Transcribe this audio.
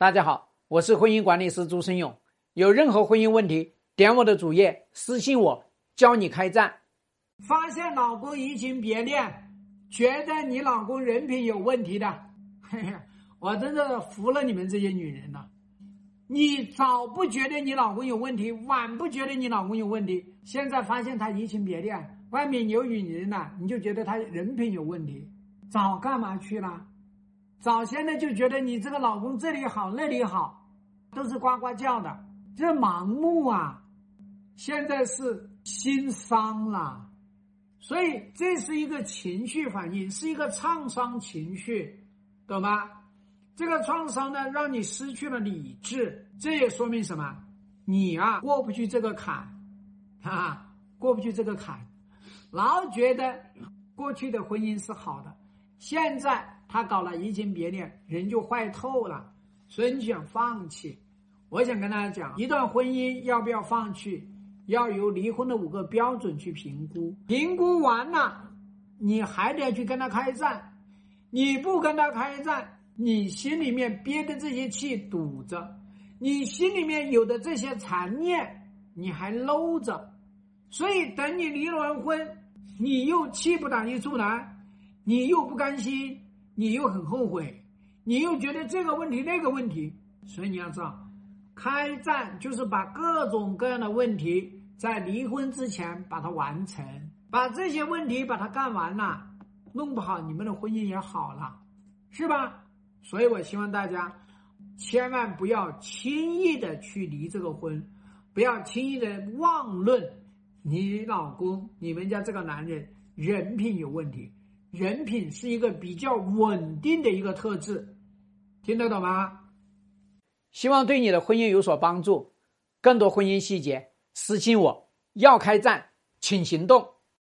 大家好，我是婚姻管理师朱生勇。有任何婚姻问题，点我的主页私信我，教你开战。发现老公移情别恋，觉得你老公人品有问题的，嘿嘿，我真的服了你们这些女人了。你早不觉得你老公有问题，晚不觉得你老公有问题，现在发现他移情别恋，外面有女人了，你就觉得他人品有问题，早干嘛去了？早先呢就觉得你这个老公这里好那里好，都是呱呱叫的，这盲目啊！现在是心伤了，所以这是一个情绪反应，是一个创伤情绪，懂吗？这个创伤呢，让你失去了理智，这也说明什么？你啊过不去这个坎，啊过不去这个坎，老觉得过去的婚姻是好的，现在。他搞了移情别恋，人就坏透了，所以你想放弃。我想跟大家讲，一段婚姻要不要放弃，要由离婚的五个标准去评估。评估完了，你还得去跟他开战。你不跟他开战，你心里面憋的这些气堵着，你心里面有的这些残念你还搂着，所以等你离完婚，你又气不打一处来，你又不甘心。你又很后悔，你又觉得这个问题那个问题，所以你要知道，开战就是把各种各样的问题在离婚之前把它完成，把这些问题把它干完了，弄不好你们的婚姻也好了，是吧？所以我希望大家千万不要轻易的去离这个婚，不要轻易的妄论你老公、你们家这个男人人品有问题。人品是一个比较稳定的一个特质，听得懂吗？希望对你的婚姻有所帮助。更多婚姻细节，私信我。要开战，请行动。